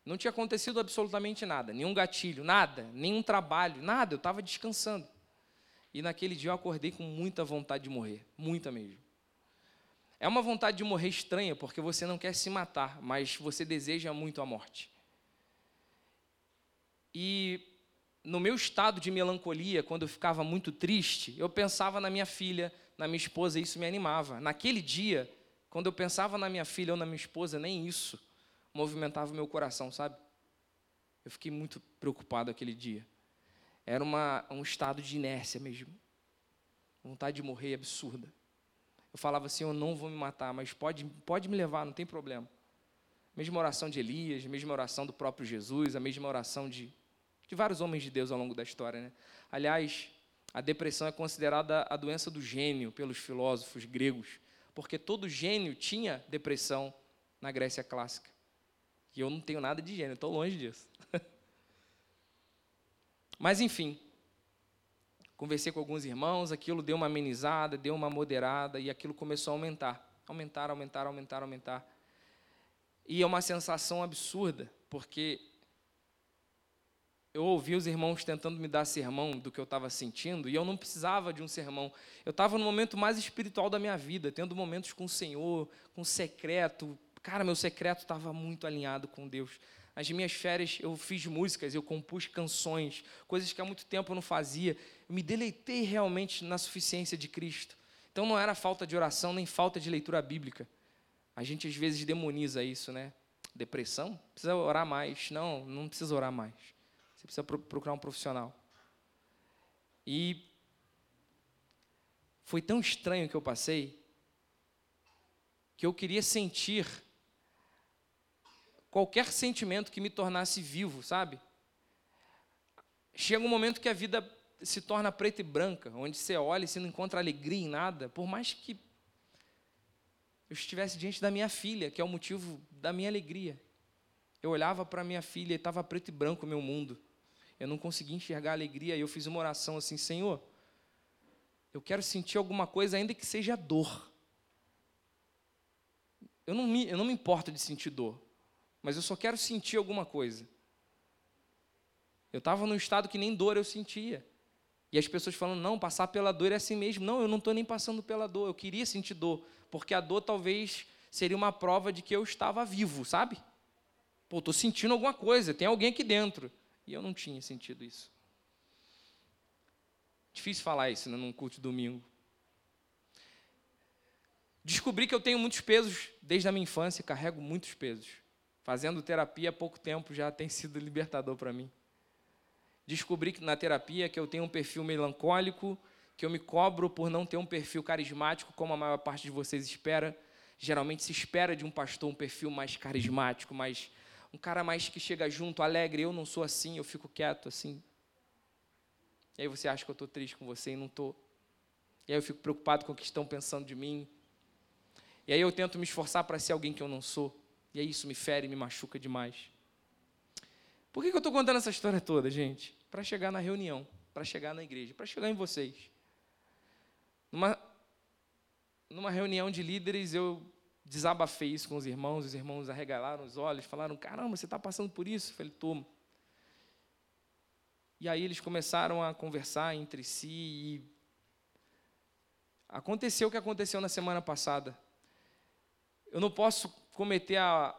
Não tinha acontecido absolutamente nada, nenhum gatilho, nada, nenhum trabalho, nada, eu estava descansando. E naquele dia eu acordei com muita vontade de morrer, muita mesmo. É uma vontade de morrer estranha, porque você não quer se matar, mas você deseja muito a morte. E no meu estado de melancolia, quando eu ficava muito triste, eu pensava na minha filha, na minha esposa, isso me animava. Naquele dia, quando eu pensava na minha filha ou na minha esposa, nem isso movimentava o meu coração, sabe? Eu fiquei muito preocupado aquele dia. Era uma, um estado de inércia mesmo. Vontade de morrer absurda. Eu falava assim: eu não vou me matar, mas pode, pode me levar, não tem problema. Mesma oração de Elias, mesma oração do próprio Jesus, a mesma oração de, de vários homens de Deus ao longo da história. Né? Aliás, a depressão é considerada a doença do gênio pelos filósofos gregos, porque todo gênio tinha depressão na Grécia clássica. E eu não tenho nada de gênio, estou longe disso. Mas, enfim, conversei com alguns irmãos, aquilo deu uma amenizada, deu uma moderada, e aquilo começou a aumentar. Aumentar, aumentar, aumentar, aumentar. E é uma sensação absurda, porque eu ouvi os irmãos tentando me dar sermão do que eu estava sentindo, e eu não precisava de um sermão. Eu estava no momento mais espiritual da minha vida, tendo momentos com o Senhor, com o secreto, Cara, meu secreto estava muito alinhado com Deus. Nas minhas férias eu fiz músicas, eu compus canções, coisas que há muito tempo eu não fazia. Eu me deleitei realmente na suficiência de Cristo. Então não era falta de oração nem falta de leitura bíblica. A gente às vezes demoniza isso, né? Depressão? Precisa orar mais. Não, não precisa orar mais. Você precisa procurar um profissional. E foi tão estranho que eu passei que eu queria sentir qualquer sentimento que me tornasse vivo, sabe? Chega um momento que a vida se torna preta e branca, onde você olha e você não encontra alegria em nada, por mais que eu estivesse diante da minha filha, que é o motivo da minha alegria. Eu olhava para minha filha e estava preto e branco o meu mundo. Eu não conseguia enxergar a alegria e eu fiz uma oração assim: Senhor, eu quero sentir alguma coisa, ainda que seja dor. Eu não me, eu não me importo de sentir dor mas eu só quero sentir alguma coisa. Eu estava num estado que nem dor eu sentia. E as pessoas falando, não, passar pela dor é assim mesmo. Não, eu não estou nem passando pela dor, eu queria sentir dor, porque a dor talvez seria uma prova de que eu estava vivo, sabe? Pô, estou sentindo alguma coisa, tem alguém aqui dentro. E eu não tinha sentido isso. Difícil falar isso né, num culto de domingo. Descobri que eu tenho muitos pesos desde a minha infância, carrego muitos pesos. Fazendo terapia há pouco tempo já tem sido libertador para mim. Descobri que na terapia que eu tenho um perfil melancólico, que eu me cobro por não ter um perfil carismático como a maior parte de vocês espera. Geralmente se espera de um pastor um perfil mais carismático, mais um cara mais que chega junto, alegre. Eu não sou assim, eu fico quieto assim. E aí você acha que eu estou triste com você e não estou. E aí eu fico preocupado com o que estão pensando de mim. E aí eu tento me esforçar para ser alguém que eu não sou. E aí isso me fere, me machuca demais. Por que, que eu estou contando essa história toda, gente? Para chegar na reunião, para chegar na igreja, para chegar em vocês. Numa, numa reunião de líderes, eu desabafei isso com os irmãos, os irmãos arregalaram os olhos, falaram: caramba, você está passando por isso? Eu falei: estou. E aí eles começaram a conversar entre si e aconteceu o que aconteceu na semana passada. Eu não posso cometer a,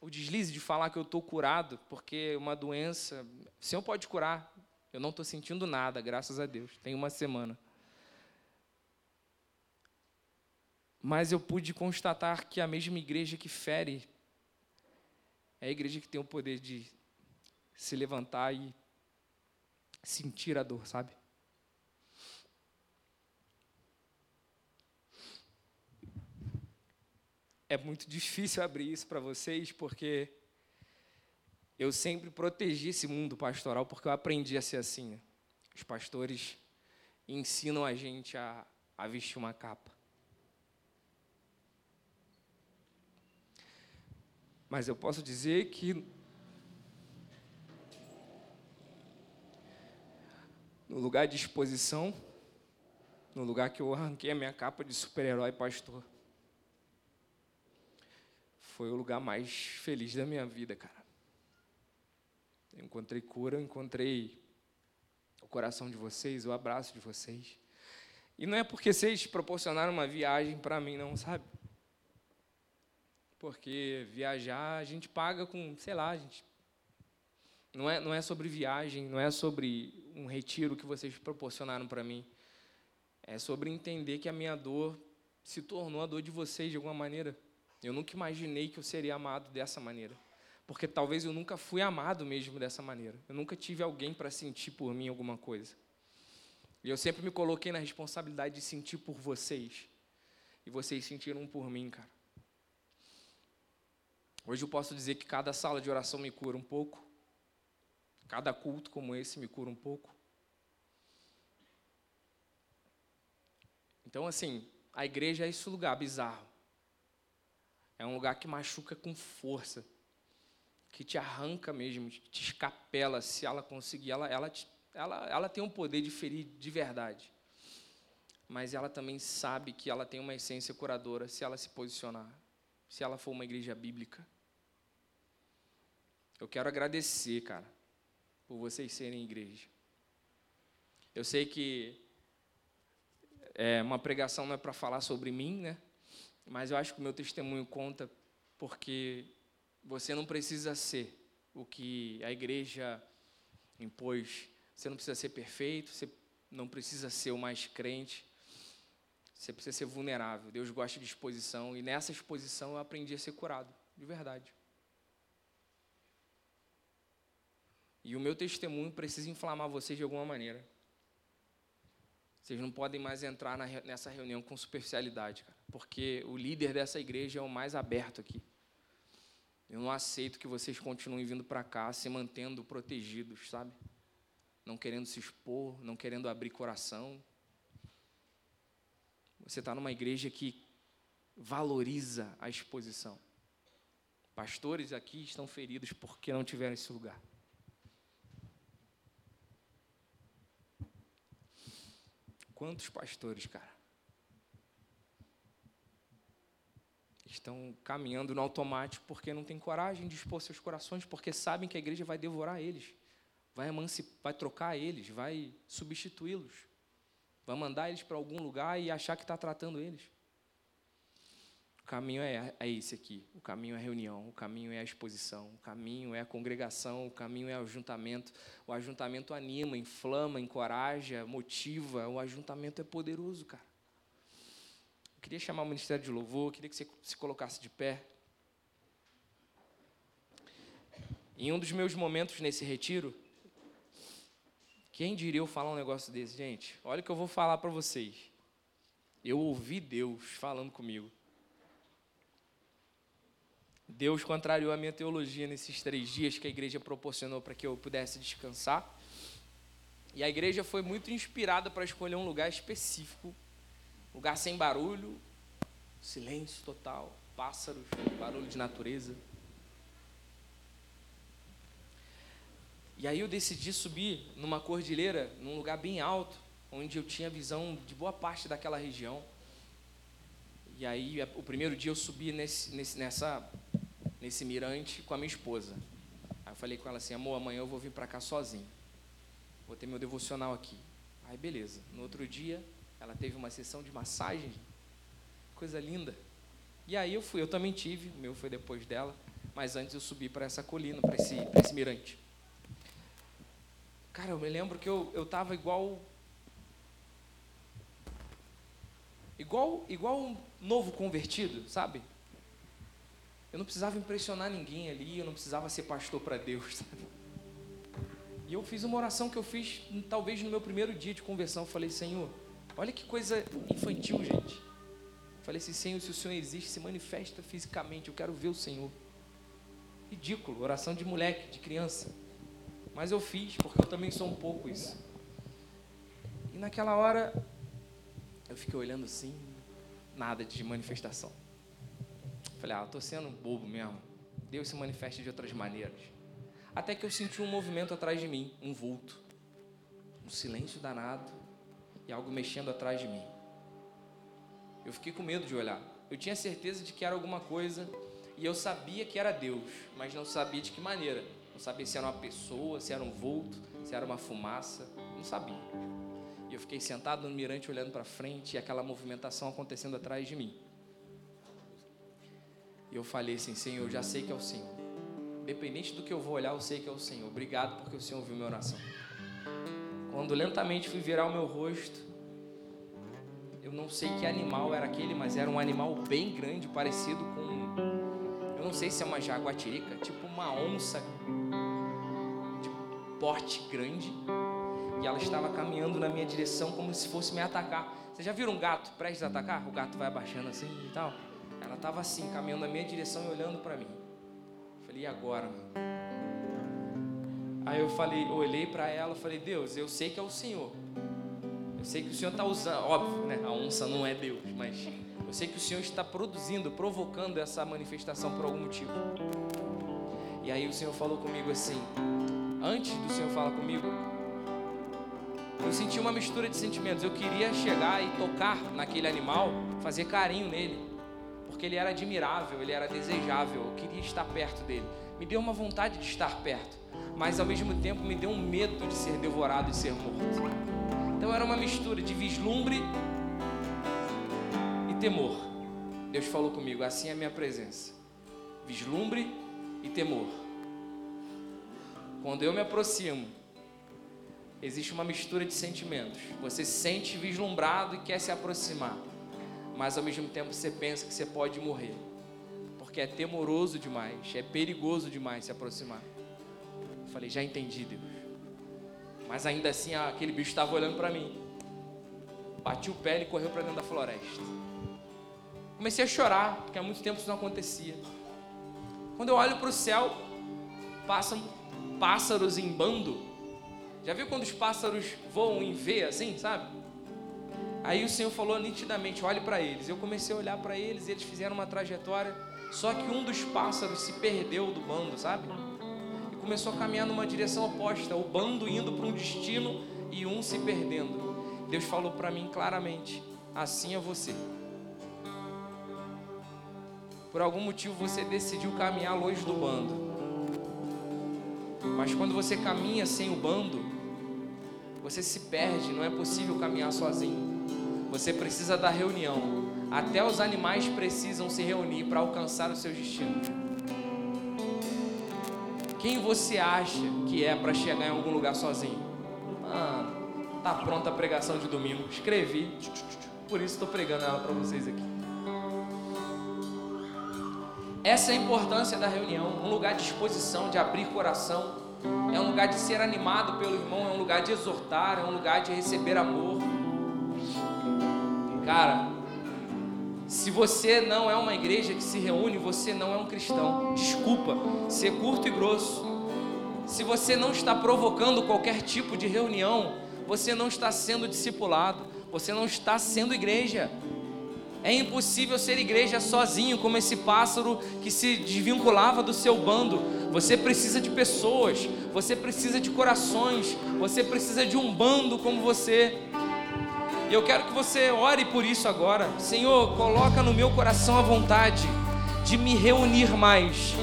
o deslize de falar que eu estou curado, porque uma doença, o Senhor pode curar. Eu não estou sentindo nada, graças a Deus. Tem uma semana. Mas eu pude constatar que a mesma igreja que fere é a igreja que tem o poder de se levantar e sentir a dor, sabe? É muito difícil abrir isso para vocês, porque eu sempre protegi esse mundo pastoral, porque eu aprendi a ser assim. Né? Os pastores ensinam a gente a, a vestir uma capa. Mas eu posso dizer que no lugar de exposição, no lugar que eu arranquei a minha capa de super-herói pastor. Foi o lugar mais feliz da minha vida, cara. Eu encontrei cura, eu encontrei o coração de vocês, o abraço de vocês. E não é porque vocês proporcionaram uma viagem para mim, não, sabe? Porque viajar a gente paga com, sei lá, a gente não é, não é sobre viagem, não é sobre um retiro que vocês proporcionaram para mim. É sobre entender que a minha dor se tornou a dor de vocês de alguma maneira. Eu nunca imaginei que eu seria amado dessa maneira. Porque talvez eu nunca fui amado mesmo dessa maneira. Eu nunca tive alguém para sentir por mim alguma coisa. E eu sempre me coloquei na responsabilidade de sentir por vocês. E vocês sentiram por mim, cara. Hoje eu posso dizer que cada sala de oração me cura um pouco. Cada culto como esse me cura um pouco. Então, assim, a igreja é esse lugar bizarro. É um lugar que machuca com força, que te arranca mesmo, te escapela. Se ela conseguir, ela, ela, ela, ela tem um poder de ferir de verdade. Mas ela também sabe que ela tem uma essência curadora se ela se posicionar, se ela for uma igreja bíblica. Eu quero agradecer, cara, por vocês serem igreja. Eu sei que é, uma pregação não é para falar sobre mim, né? Mas eu acho que o meu testemunho conta porque você não precisa ser o que a igreja impôs. Você não precisa ser perfeito, você não precisa ser o mais crente. Você precisa ser vulnerável. Deus gosta de exposição e nessa exposição eu aprendi a ser curado, de verdade. E o meu testemunho precisa inflamar vocês de alguma maneira. Vocês não podem mais entrar nessa reunião com superficialidade, cara, porque o líder dessa igreja é o mais aberto aqui. Eu não aceito que vocês continuem vindo para cá se mantendo protegidos, sabe? Não querendo se expor, não querendo abrir coração. Você está numa igreja que valoriza a exposição. Pastores aqui estão feridos porque não tiveram esse lugar. Quantos pastores, cara, estão caminhando no automático porque não têm coragem de expor seus corações, porque sabem que a igreja vai devorar eles, vai emancipar, vai trocar eles, vai substituí-los, vai mandar eles para algum lugar e achar que está tratando eles. O caminho é, é esse aqui. O caminho é a reunião, o caminho é a exposição, o caminho é a congregação, o caminho é o ajuntamento. O ajuntamento anima, inflama, encoraja, motiva. O ajuntamento é poderoso, cara. Eu queria chamar o Ministério de Louvor, queria que você se colocasse de pé. Em um dos meus momentos nesse retiro, quem diria eu falar um negócio desse, gente? Olha o que eu vou falar para vocês. Eu ouvi Deus falando comigo. Deus contrariou a minha teologia nesses três dias que a igreja proporcionou para que eu pudesse descansar. E a igreja foi muito inspirada para escolher um lugar específico, lugar sem barulho, silêncio total, pássaros, barulho de natureza. E aí eu decidi subir numa cordilheira, num lugar bem alto, onde eu tinha visão de boa parte daquela região. E aí o primeiro dia eu subi nesse, nesse, nessa, nesse mirante com a minha esposa. Aí eu falei com ela assim, amor, amanhã eu vou vir para cá sozinho. Vou ter meu devocional aqui. Aí beleza. No outro dia, ela teve uma sessão de massagem. Coisa linda. E aí eu fui, eu também tive, o meu foi depois dela, mas antes eu subi para essa colina, para esse, esse mirante. Cara, eu me lembro que eu, eu tava igual. Igual, igual um novo convertido, sabe? Eu não precisava impressionar ninguém ali, eu não precisava ser pastor para Deus, sabe? E eu fiz uma oração que eu fiz, talvez no meu primeiro dia de conversão. Eu falei, Senhor, olha que coisa infantil, gente. Eu falei assim, Senhor, se o Senhor existe, se manifesta fisicamente, eu quero ver o Senhor. Ridículo, oração de moleque, de criança. Mas eu fiz, porque eu também sou um pouco isso. E naquela hora, eu fiquei olhando assim, nada de manifestação. Falei, ah, estou sendo bobo mesmo. Deus se manifesta de outras maneiras. Até que eu senti um movimento atrás de mim, um vulto, um silêncio danado e algo mexendo atrás de mim. Eu fiquei com medo de olhar. Eu tinha certeza de que era alguma coisa e eu sabia que era Deus, mas não sabia de que maneira. Não sabia se era uma pessoa, se era um vulto, se era uma fumaça. Não sabia. E eu fiquei sentado no mirante olhando para frente e aquela movimentação acontecendo atrás de mim. E eu falei assim: Senhor, eu já sei que é o Senhor. Independente do que eu vou olhar, eu sei que é o Senhor. Obrigado porque o Senhor ouviu minha oração. Quando lentamente fui virar o meu rosto, eu não sei que animal era aquele, mas era um animal bem grande, parecido com. Eu não sei se é uma jaguatirica, tipo uma onça de porte grande. E ela estava caminhando na minha direção como se fosse me atacar. Você já viram um gato prestes a atacar? O gato vai abaixando assim e tal. Ela estava assim, caminhando na minha direção e olhando para mim. Falei, e agora? Aí eu falei, eu olhei para ela, falei, Deus, eu sei que é o Senhor. Eu sei que o Senhor está usando, óbvio, né? A onça não é Deus, mas eu sei que o Senhor está produzindo, provocando essa manifestação por algum motivo. E aí o Senhor falou comigo assim, antes do Senhor falar comigo, eu senti uma mistura de sentimentos. Eu queria chegar e tocar naquele animal, fazer carinho nele porque ele era admirável, ele era desejável, eu queria estar perto dele. Me deu uma vontade de estar perto, mas ao mesmo tempo me deu um medo de ser devorado e ser morto. Então era uma mistura de vislumbre e temor. Deus falou comigo, assim é a minha presença. Vislumbre e temor. Quando eu me aproximo, existe uma mistura de sentimentos. Você se sente vislumbrado e quer se aproximar mas ao mesmo tempo você pensa que você pode morrer, porque é temoroso demais, é perigoso demais se aproximar. Eu falei, já entendi, Deus. Mas ainda assim aquele bicho estava olhando para mim. Bati o pé e correu para dentro da floresta. Comecei a chorar, porque há muito tempo isso não acontecia. Quando eu olho para o céu, passam pássaros em bando. Já viu quando os pássaros voam em V assim, sabe? Aí o Senhor falou nitidamente: olhe para eles. Eu comecei a olhar para eles, e eles fizeram uma trajetória. Só que um dos pássaros se perdeu do bando, sabe? E começou a caminhar numa direção oposta, o bando indo para um destino e um se perdendo. Deus falou para mim claramente: assim é você. Por algum motivo você decidiu caminhar longe do bando. Mas quando você caminha sem o bando, você se perde, não é possível caminhar sozinho. Você precisa da reunião. Até os animais precisam se reunir para alcançar o seu destino. Quem você acha que é para chegar em algum lugar sozinho? Ah, tá pronta a pregação de domingo. Escrevi. Por isso estou pregando ela para vocês aqui. Essa é a importância da reunião, um lugar de exposição, de abrir coração, é um lugar de ser animado pelo irmão, é um lugar de exortar, é um lugar de receber amor. Cara, se você não é uma igreja que se reúne, você não é um cristão. Desculpa ser curto e grosso. Se você não está provocando qualquer tipo de reunião, você não está sendo discipulado, você não está sendo igreja. É impossível ser igreja sozinho, como esse pássaro que se desvinculava do seu bando. Você precisa de pessoas, você precisa de corações, você precisa de um bando como você. E eu quero que você ore por isso agora. Senhor, coloca no meu coração a vontade de me reunir mais.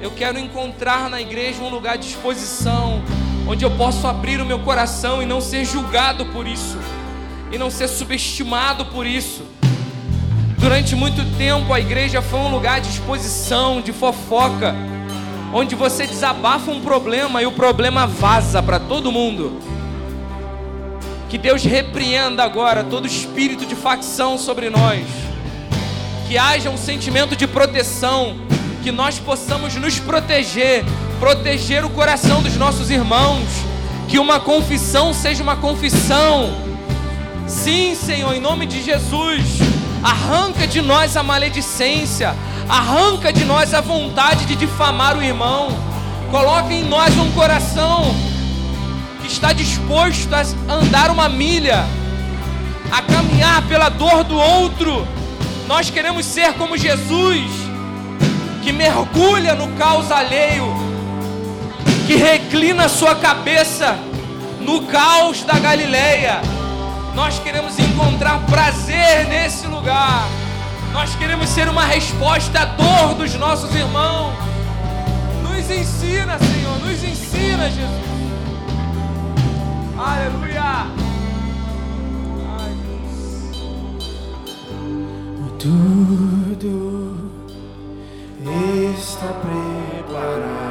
Eu quero encontrar na igreja um lugar de exposição, onde eu posso abrir o meu coração e não ser julgado por isso, e não ser subestimado por isso. Durante muito tempo a igreja foi um lugar de exposição, de fofoca, onde você desabafa um problema e o problema vaza para todo mundo. Que Deus repreenda agora todo espírito de facção sobre nós. Que haja um sentimento de proteção, que nós possamos nos proteger, proteger o coração dos nossos irmãos. Que uma confissão seja uma confissão. Sim, Senhor, em nome de Jesus arranca de nós a maledicência, arranca de nós a vontade de difamar o irmão, coloca em nós um coração que está disposto a andar uma milha, a caminhar pela dor do outro. Nós queremos ser como Jesus, que mergulha no caos alheio, que reclina sua cabeça no caos da Galileia nós queremos encontrar prazer nesse lugar. Nós queremos ser uma resposta à dor dos nossos irmãos. Nos ensina, Senhor, nos ensina, Jesus. Aleluia. Ai, Tudo está preparado.